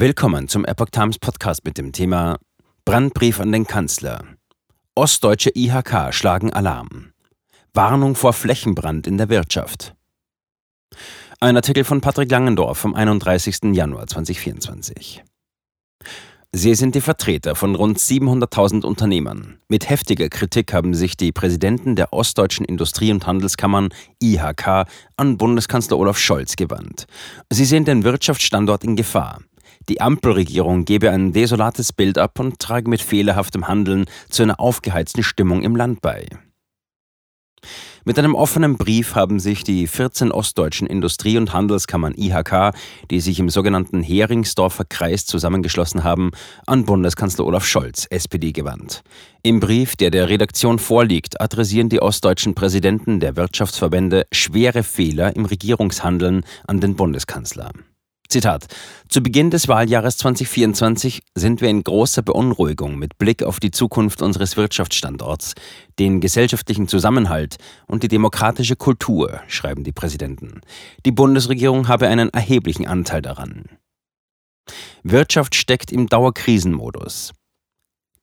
Willkommen zum Epoch Times Podcast mit dem Thema Brandbrief an den Kanzler. Ostdeutsche IHK schlagen Alarm. Warnung vor Flächenbrand in der Wirtschaft. Ein Artikel von Patrick Langendorf vom 31. Januar 2024. Sie sind die Vertreter von rund 700.000 Unternehmern. Mit heftiger Kritik haben sich die Präsidenten der Ostdeutschen Industrie- und Handelskammern IHK an Bundeskanzler Olaf Scholz gewandt. Sie sehen den Wirtschaftsstandort in Gefahr. Die Ampelregierung gebe ein desolates Bild ab und trage mit fehlerhaftem Handeln zu einer aufgeheizten Stimmung im Land bei. Mit einem offenen Brief haben sich die 14 ostdeutschen Industrie- und Handelskammern IHK, die sich im sogenannten Heringsdorfer Kreis zusammengeschlossen haben, an Bundeskanzler Olaf Scholz, SPD, gewandt. Im Brief, der der Redaktion vorliegt, adressieren die ostdeutschen Präsidenten der Wirtschaftsverbände schwere Fehler im Regierungshandeln an den Bundeskanzler. Zitat. Zu Beginn des Wahljahres 2024 sind wir in großer Beunruhigung mit Blick auf die Zukunft unseres Wirtschaftsstandorts, den gesellschaftlichen Zusammenhalt und die demokratische Kultur, schreiben die Präsidenten. Die Bundesregierung habe einen erheblichen Anteil daran. Wirtschaft steckt im Dauerkrisenmodus.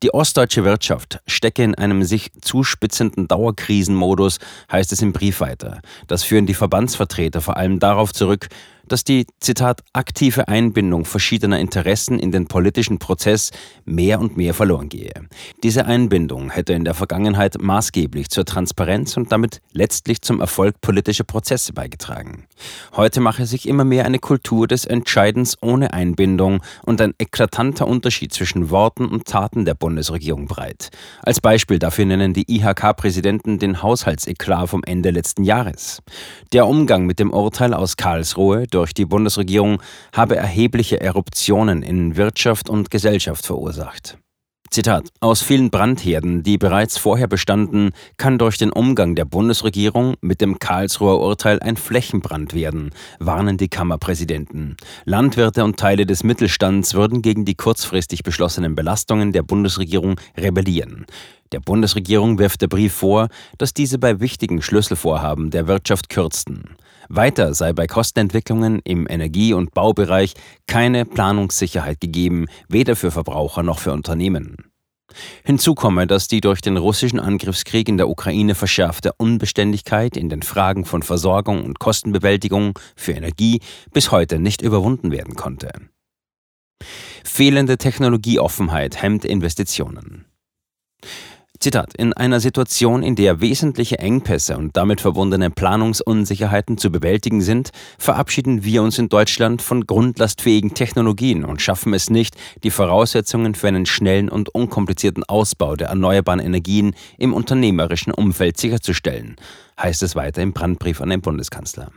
Die ostdeutsche Wirtschaft stecke in einem sich zuspitzenden Dauerkrisenmodus, heißt es im Brief weiter. Das führen die Verbandsvertreter vor allem darauf zurück, dass die, Zitat, aktive Einbindung verschiedener Interessen in den politischen Prozess mehr und mehr verloren gehe. Diese Einbindung hätte in der Vergangenheit maßgeblich zur Transparenz und damit letztlich zum Erfolg politischer Prozesse beigetragen. Heute mache sich immer mehr eine Kultur des Entscheidens ohne Einbindung und ein eklatanter Unterschied zwischen Worten und Taten der Bundesregierung breit. Als Beispiel dafür nennen die IHK-Präsidenten den Haushaltseklar vom Ende letzten Jahres. Der Umgang mit dem Urteil aus Karlsruhe durch die Bundesregierung habe erhebliche Eruptionen in Wirtschaft und Gesellschaft verursacht. Zitat: Aus vielen Brandherden, die bereits vorher bestanden, kann durch den Umgang der Bundesregierung mit dem Karlsruher Urteil ein Flächenbrand werden, warnen die Kammerpräsidenten. Landwirte und Teile des Mittelstands würden gegen die kurzfristig beschlossenen Belastungen der Bundesregierung rebellieren. Der Bundesregierung wirft der Brief vor, dass diese bei wichtigen Schlüsselvorhaben der Wirtschaft kürzten. Weiter sei bei Kostenentwicklungen im Energie- und Baubereich keine Planungssicherheit gegeben, weder für Verbraucher noch für Unternehmen. Hinzu komme, dass die durch den russischen Angriffskrieg in der Ukraine verschärfte Unbeständigkeit in den Fragen von Versorgung und Kostenbewältigung für Energie bis heute nicht überwunden werden konnte. Fehlende Technologieoffenheit hemmt Investitionen. Zitat, in einer Situation, in der wesentliche Engpässe und damit verbundene Planungsunsicherheiten zu bewältigen sind, verabschieden wir uns in Deutschland von grundlastfähigen Technologien und schaffen es nicht, die Voraussetzungen für einen schnellen und unkomplizierten Ausbau der erneuerbaren Energien im unternehmerischen Umfeld sicherzustellen, heißt es weiter im Brandbrief an den Bundeskanzler.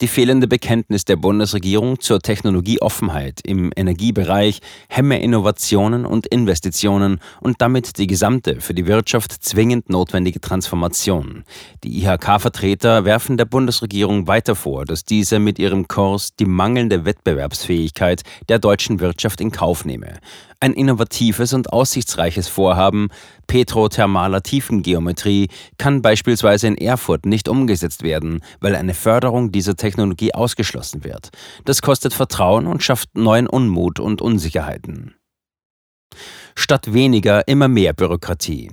Die fehlende Bekenntnis der Bundesregierung zur Technologieoffenheit im Energiebereich hemme Innovationen und Investitionen und damit die gesamte für die Wirtschaft zwingend notwendige Transformation. Die IHK-Vertreter werfen der Bundesregierung weiter vor, dass diese mit ihrem Kurs die mangelnde Wettbewerbsfähigkeit der deutschen Wirtschaft in Kauf nehme. Ein innovatives und aussichtsreiches Vorhaben petrothermaler Tiefengeometrie kann beispielsweise in Erfurt nicht umgesetzt werden, weil eine Förderung dieser Technologie ausgeschlossen wird. Das kostet Vertrauen und schafft neuen Unmut und Unsicherheiten. Statt weniger immer mehr Bürokratie.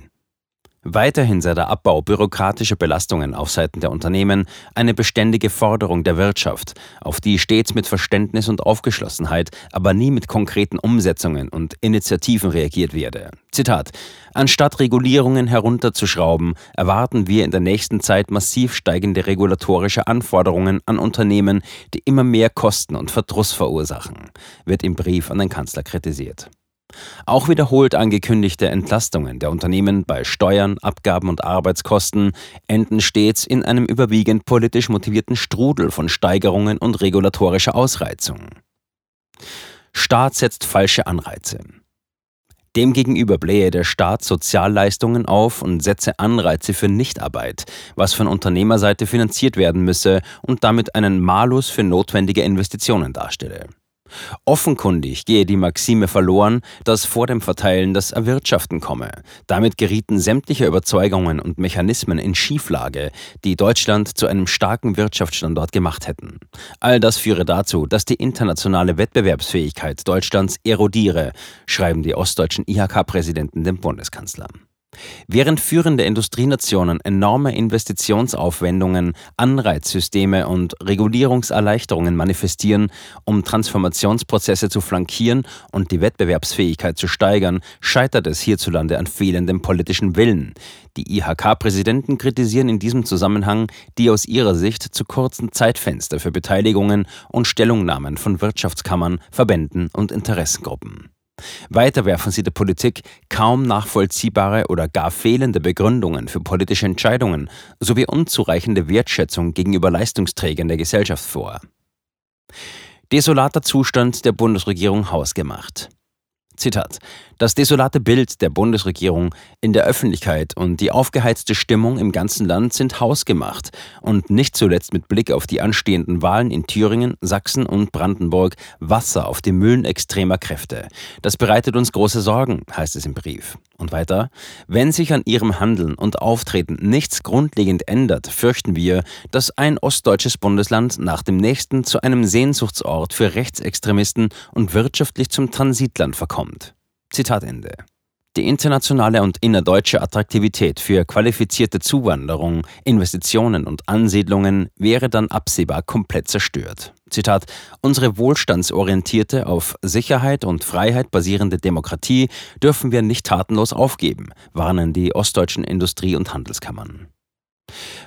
Weiterhin sei der Abbau bürokratischer Belastungen auf Seiten der Unternehmen eine beständige Forderung der Wirtschaft, auf die stets mit Verständnis und Aufgeschlossenheit, aber nie mit konkreten Umsetzungen und Initiativen reagiert werde. Zitat Anstatt Regulierungen herunterzuschrauben, erwarten wir in der nächsten Zeit massiv steigende regulatorische Anforderungen an Unternehmen, die immer mehr Kosten und Verdruss verursachen, wird im Brief an den Kanzler kritisiert. Auch wiederholt angekündigte Entlastungen der Unternehmen bei Steuern, Abgaben und Arbeitskosten enden stets in einem überwiegend politisch motivierten Strudel von Steigerungen und regulatorischer Ausreizung. Staat setzt falsche Anreize. Demgegenüber blähe der Staat Sozialleistungen auf und setze Anreize für Nichtarbeit, was von Unternehmerseite finanziert werden müsse und damit einen Malus für notwendige Investitionen darstelle. Offenkundig gehe die Maxime verloren, dass vor dem Verteilen das Erwirtschaften komme. Damit gerieten sämtliche Überzeugungen und Mechanismen in Schieflage, die Deutschland zu einem starken Wirtschaftsstandort gemacht hätten. All das führe dazu, dass die internationale Wettbewerbsfähigkeit Deutschlands erodiere, schreiben die ostdeutschen IHK-Präsidenten dem Bundeskanzler. Während führende Industrienationen enorme Investitionsaufwendungen, Anreizsysteme und Regulierungserleichterungen manifestieren, um Transformationsprozesse zu flankieren und die Wettbewerbsfähigkeit zu steigern, scheitert es hierzulande an fehlendem politischen Willen. Die IHK-Präsidenten kritisieren in diesem Zusammenhang die aus ihrer Sicht zu kurzen Zeitfenster für Beteiligungen und Stellungnahmen von Wirtschaftskammern, Verbänden und Interessengruppen. Weiter werfen sie der Politik kaum nachvollziehbare oder gar fehlende Begründungen für politische Entscheidungen sowie unzureichende Wertschätzung gegenüber Leistungsträgern der Gesellschaft vor. Desolater Zustand der Bundesregierung hausgemacht. Zitat. Das desolate Bild der Bundesregierung in der Öffentlichkeit und die aufgeheizte Stimmung im ganzen Land sind hausgemacht und nicht zuletzt mit Blick auf die anstehenden Wahlen in Thüringen, Sachsen und Brandenburg Wasser auf die Mühlen extremer Kräfte. Das bereitet uns große Sorgen, heißt es im Brief. Und weiter, wenn sich an ihrem Handeln und Auftreten nichts grundlegend ändert, fürchten wir, dass ein ostdeutsches Bundesland nach dem nächsten zu einem Sehnsuchtsort für Rechtsextremisten und wirtschaftlich zum Transitland verkommt. Zitat Ende. Die internationale und innerdeutsche Attraktivität für qualifizierte Zuwanderung, Investitionen und Ansiedlungen wäre dann absehbar komplett zerstört. Zitat, unsere wohlstandsorientierte, auf Sicherheit und Freiheit basierende Demokratie dürfen wir nicht tatenlos aufgeben, warnen die ostdeutschen Industrie- und Handelskammern.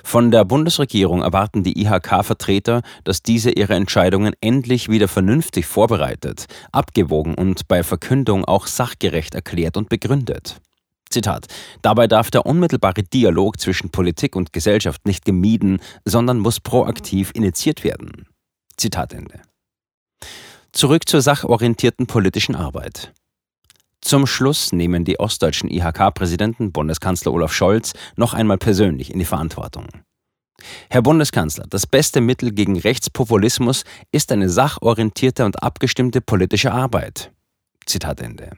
Von der Bundesregierung erwarten die IHK-Vertreter, dass diese ihre Entscheidungen endlich wieder vernünftig vorbereitet, abgewogen und bei Verkündung auch sachgerecht erklärt und begründet. Zitat. Dabei darf der unmittelbare Dialog zwischen Politik und Gesellschaft nicht gemieden, sondern muss proaktiv initiiert werden. Zitat Ende. Zurück zur sachorientierten politischen Arbeit. Zum Schluss nehmen die ostdeutschen IHK-Präsidenten Bundeskanzler Olaf Scholz noch einmal persönlich in die Verantwortung. Herr Bundeskanzler, das beste Mittel gegen Rechtspopulismus ist eine sachorientierte und abgestimmte politische Arbeit. Zitat Ende.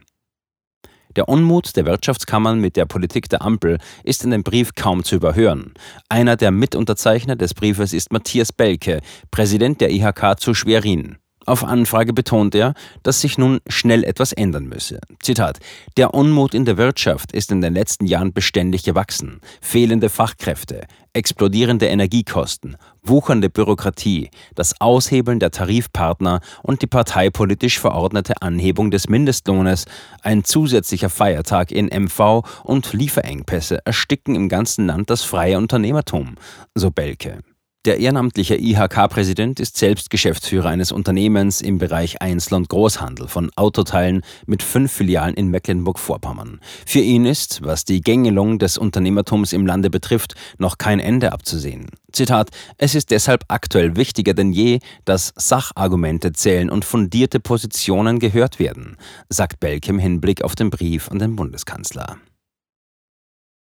Der Unmut der Wirtschaftskammern mit der Politik der Ampel ist in dem Brief kaum zu überhören. Einer der Mitunterzeichner des Briefes ist Matthias Belke, Präsident der IHK zu Schwerin. Auf Anfrage betont er, dass sich nun schnell etwas ändern müsse. Zitat: Der Unmut in der Wirtschaft ist in den letzten Jahren beständig gewachsen. Fehlende Fachkräfte, explodierende Energiekosten, wuchernde Bürokratie, das Aushebeln der Tarifpartner und die parteipolitisch verordnete Anhebung des Mindestlohnes, ein zusätzlicher Feiertag in MV und Lieferengpässe ersticken im ganzen Land das freie Unternehmertum, so Belke. Der ehrenamtliche IHK-Präsident ist selbst Geschäftsführer eines Unternehmens im Bereich Einzel- und Großhandel von Autoteilen mit fünf Filialen in Mecklenburg-Vorpommern. Für ihn ist, was die Gängelung des Unternehmertums im Lande betrifft, noch kein Ende abzusehen. Zitat: Es ist deshalb aktuell wichtiger denn je, dass Sachargumente zählen und fundierte Positionen gehört werden, sagt Belk im Hinblick auf den Brief an den Bundeskanzler.